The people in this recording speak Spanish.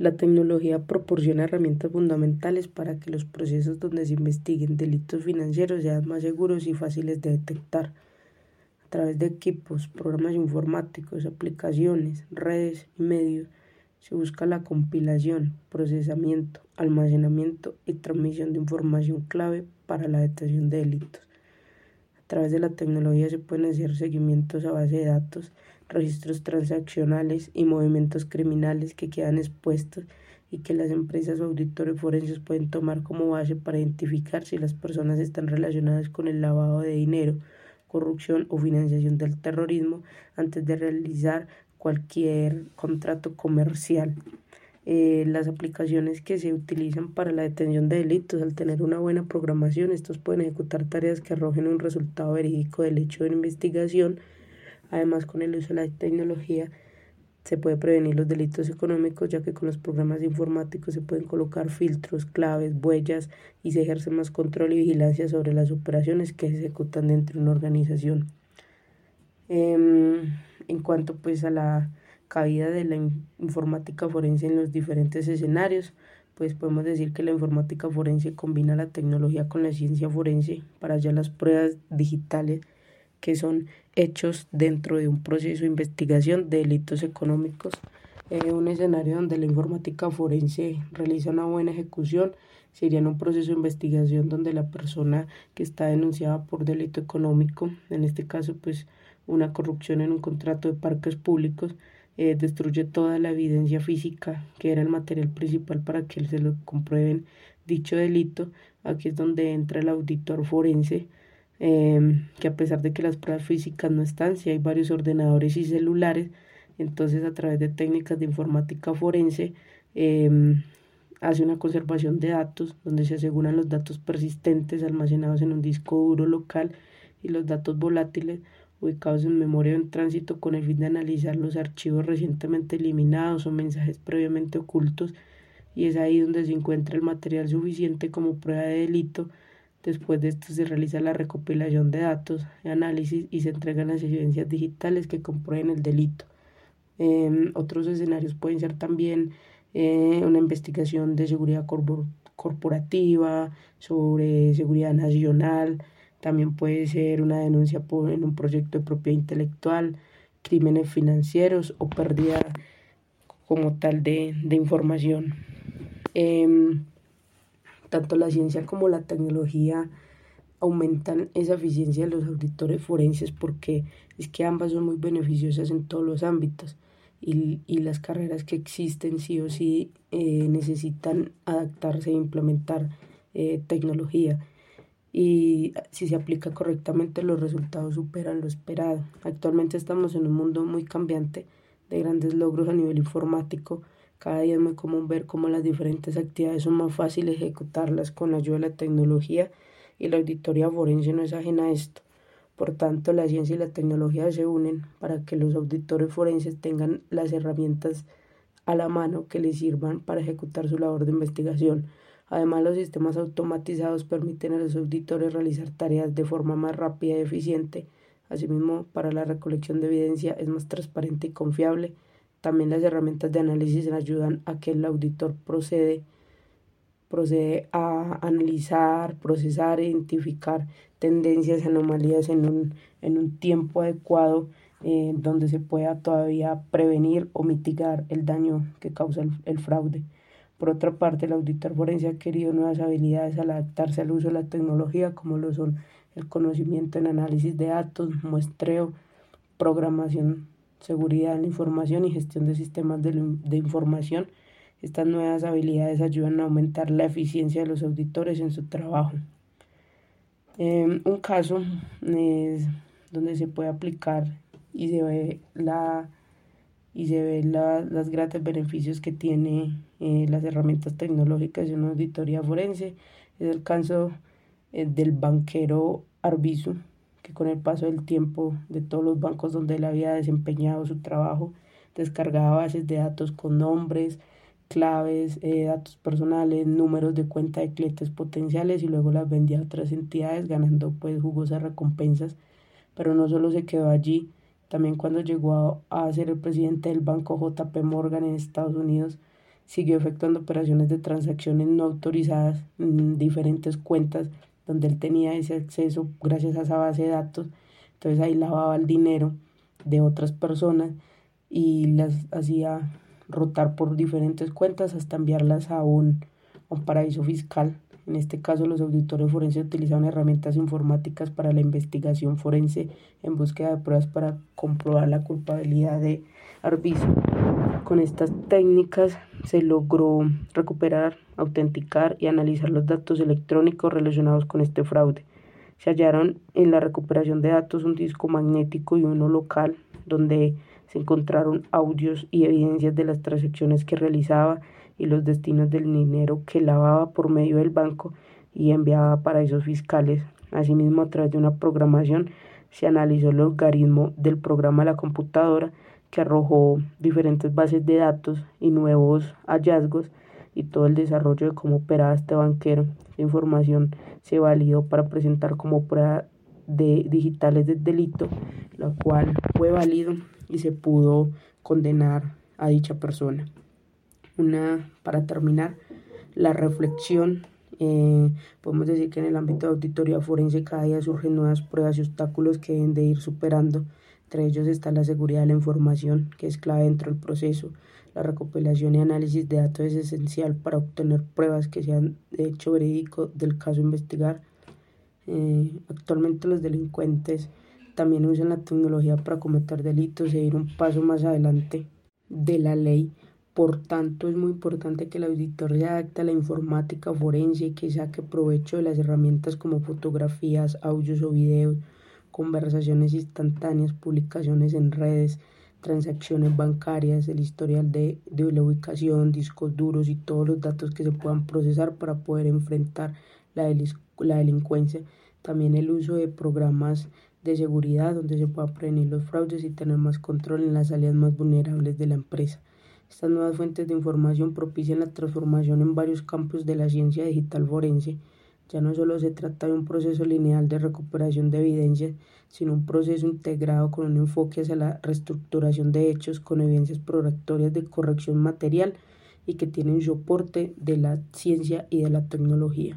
La tecnología proporciona herramientas fundamentales para que los procesos donde se investiguen delitos financieros sean más seguros y fáciles de detectar. A través de equipos, programas informáticos, aplicaciones, redes y medios, se busca la compilación, procesamiento, almacenamiento y transmisión de información clave para la detección de delitos. A través de la tecnología se pueden hacer seguimientos a base de datos, registros transaccionales y movimientos criminales que quedan expuestos y que las empresas o auditores forenses pueden tomar como base para identificar si las personas están relacionadas con el lavado de dinero, corrupción o financiación del terrorismo antes de realizar cualquier contrato comercial. Eh, las aplicaciones que se utilizan para la detención de delitos, al tener una buena programación, estos pueden ejecutar tareas que arrojen un resultado verídico del hecho de investigación. Además, con el uso de la tecnología se puede prevenir los delitos económicos, ya que con los programas informáticos se pueden colocar filtros, claves, huellas y se ejerce más control y vigilancia sobre las operaciones que se ejecutan dentro de una organización. Em, en cuanto pues a la cabida de la informática forense en los diferentes escenarios, pues podemos decir que la informática forense combina la tecnología con la ciencia forense para hallar las pruebas digitales que son hechos dentro de un proceso de investigación de delitos económicos. Un escenario donde la informática forense realiza una buena ejecución sería en un proceso de investigación donde la persona que está denunciada por delito económico, en este caso pues una corrupción en un contrato de parques públicos, eh, destruye toda la evidencia física que era el material principal para que se lo comprueben dicho delito. Aquí es donde entra el auditor forense, em, que a pesar de que las pruebas físicas no están, si hay varios ordenadores y celulares, entonces a través de técnicas de informática forense em, hace una conservación de datos donde se aseguran los datos persistentes almacenados en un disco duro local y los datos volátiles ubicados en memoria en tránsito con el fin de analizar los archivos recientemente eliminados o mensajes previamente ocultos y es ahí donde se encuentra el material suficiente como prueba de delito. Después de esto se realiza la recopilación de datos, análisis y se entregan las evidencias digitales que comprueben el delito. Em, otros escenarios pueden ser también eh, una investigación de seguridad corporativa, sobre seguridad nacional, también puede ser una denuncia en un proyecto de propiedad intelectual, crímenes financieros o pérdida como tal de, información. Em, tanto la ciencia como la tecnología aumentan esa eficiencia de los auditores forenses porque es que ambas son muy beneficiosas en todos los ámbitos y, las carreras que existen sí o sí eh, necesitan adaptarse e implementar eh, tecnología y si se aplica correctamente los resultados superan lo esperado. Actualmente estamos en un mundo muy cambiante de grandes logros a nivel informático. Cada día es muy común ver cómo las diferentes actividades son más fáciles ejecutarlas con la ayuda de la tecnología y la auditoría forense no es ajena a esto. Por tanto, la ciencia y la tecnología se unen para que los auditores forenses tengan las herramientas a la mano que les sirvan para ejecutar su labor de investigación Además, los sistemas automatizados permiten a los auditores realizar tareas de forma más rápida y eficiente. Asimismo, para la recolección de evidencia es más transparente y confiable. También las herramientas de análisis ayudan a que el auditor procede, procede a analizar, procesar, identificar tendencias, anomalías en un, en un tiempo adecuado eh, donde se pueda todavía prevenir o mitigar el daño que causa el fraude. Por otra parte, el auditor forense ha querido nuevas habilidades al adaptarse al uso de la tecnología, como lo son el conocimiento en análisis de datos, muestreo, programación, seguridad en la información y gestión de sistemas de, información. Estas nuevas habilidades ayudan a aumentar la eficiencia de los auditores en su trabajo. Em, un caso es donde se puede aplicar y se ve la y se ve la, los grandes beneficios que tiene eh, las herramientas tecnológicas de una auditoría forense. Es el caso eh, del banquero Arbizu, con el paso del tiempo de todos los bancos donde él había desempeñado su trabajo, descargaba bases de datos con nombres, claves, eh, datos personales, números de cuenta de clientes potenciales y luego las vendía a otras entidades ganando pues jugosas recompensas. Pero no solo se quedó allí, también cuando llegó a, ser el presidente del banco JP Morgan en Estados Unidos, siguió efectuando operaciones de transacciones no autorizadas en diferentes cuentas donde él tenía ese acceso gracias a esa base de datos. Entonces ahí lavaba el dinero de otras personas y las hacía rotar por diferentes cuentas hasta enviarlas a un, paraíso fiscal. En este caso, los auditores forenses utilizaban herramientas informáticas para la investigación forense en búsqueda de pruebas para comprobar la culpabilidad de Arbizu. Con estas técnicas se logró recuperar, autenticar y analizar los datos electrónicos relacionados con este fraude. Se hallaron en la recuperación de datos un disco magnético y uno local, donde se encontraron audios y evidencias de las transacciones que realizaba y los destinos del dinero que lavaba por medio del banco y enviaba para esos fiscales. Asimismo, a través de una programación se analizó el logaritmo del programa de la computadora que arrojó diferentes bases de datos y nuevos hallazgos y todo el desarrollo de cómo operaba este banquero. Esta información se validó para presentar como prueba de digitales del delito, lo cual fue válido y se pudo condenar a dicha persona una, para terminar, la reflexión. Eh, podemos decir que en el ámbito de auditoría forense cada día surgen nuevas pruebas y obstáculos que deben de ir superando. Entre ellos está la seguridad de la información, que es clave dentro del proceso. La recopilación y análisis de datos es esencial para obtener pruebas que sean de hecho verídico del caso a investigar. Eh, actualmente los delincuentes también usan la tecnología para cometer delitos e ir un paso más adelante de la ley por tanto, es muy importante que el auditor se adapte a la informática forense y que saque provecho de las herramientas como fotografías, audios o videos, conversaciones instantáneas, publicaciones en redes, transacciones bancarias, el historial de, de la ubicación, discos duros y todos los datos que se puedan procesar para poder enfrentar la, la delincuencia. También el uso de programas de seguridad donde se pueda prevenir los fraudes y tener más control en las áreas más vulnerables de la empresa. Estas nuevas fuentes de información propician la transformación en varios campos de la ciencia digital forense. Ya no solo se trata de un proceso lineal de recuperación de evidencias, sino un proceso integrado con un enfoque hacia la reestructuración de hechos con evidencias probatorias de corrección material y que tienen soporte de la ciencia y de la tecnología.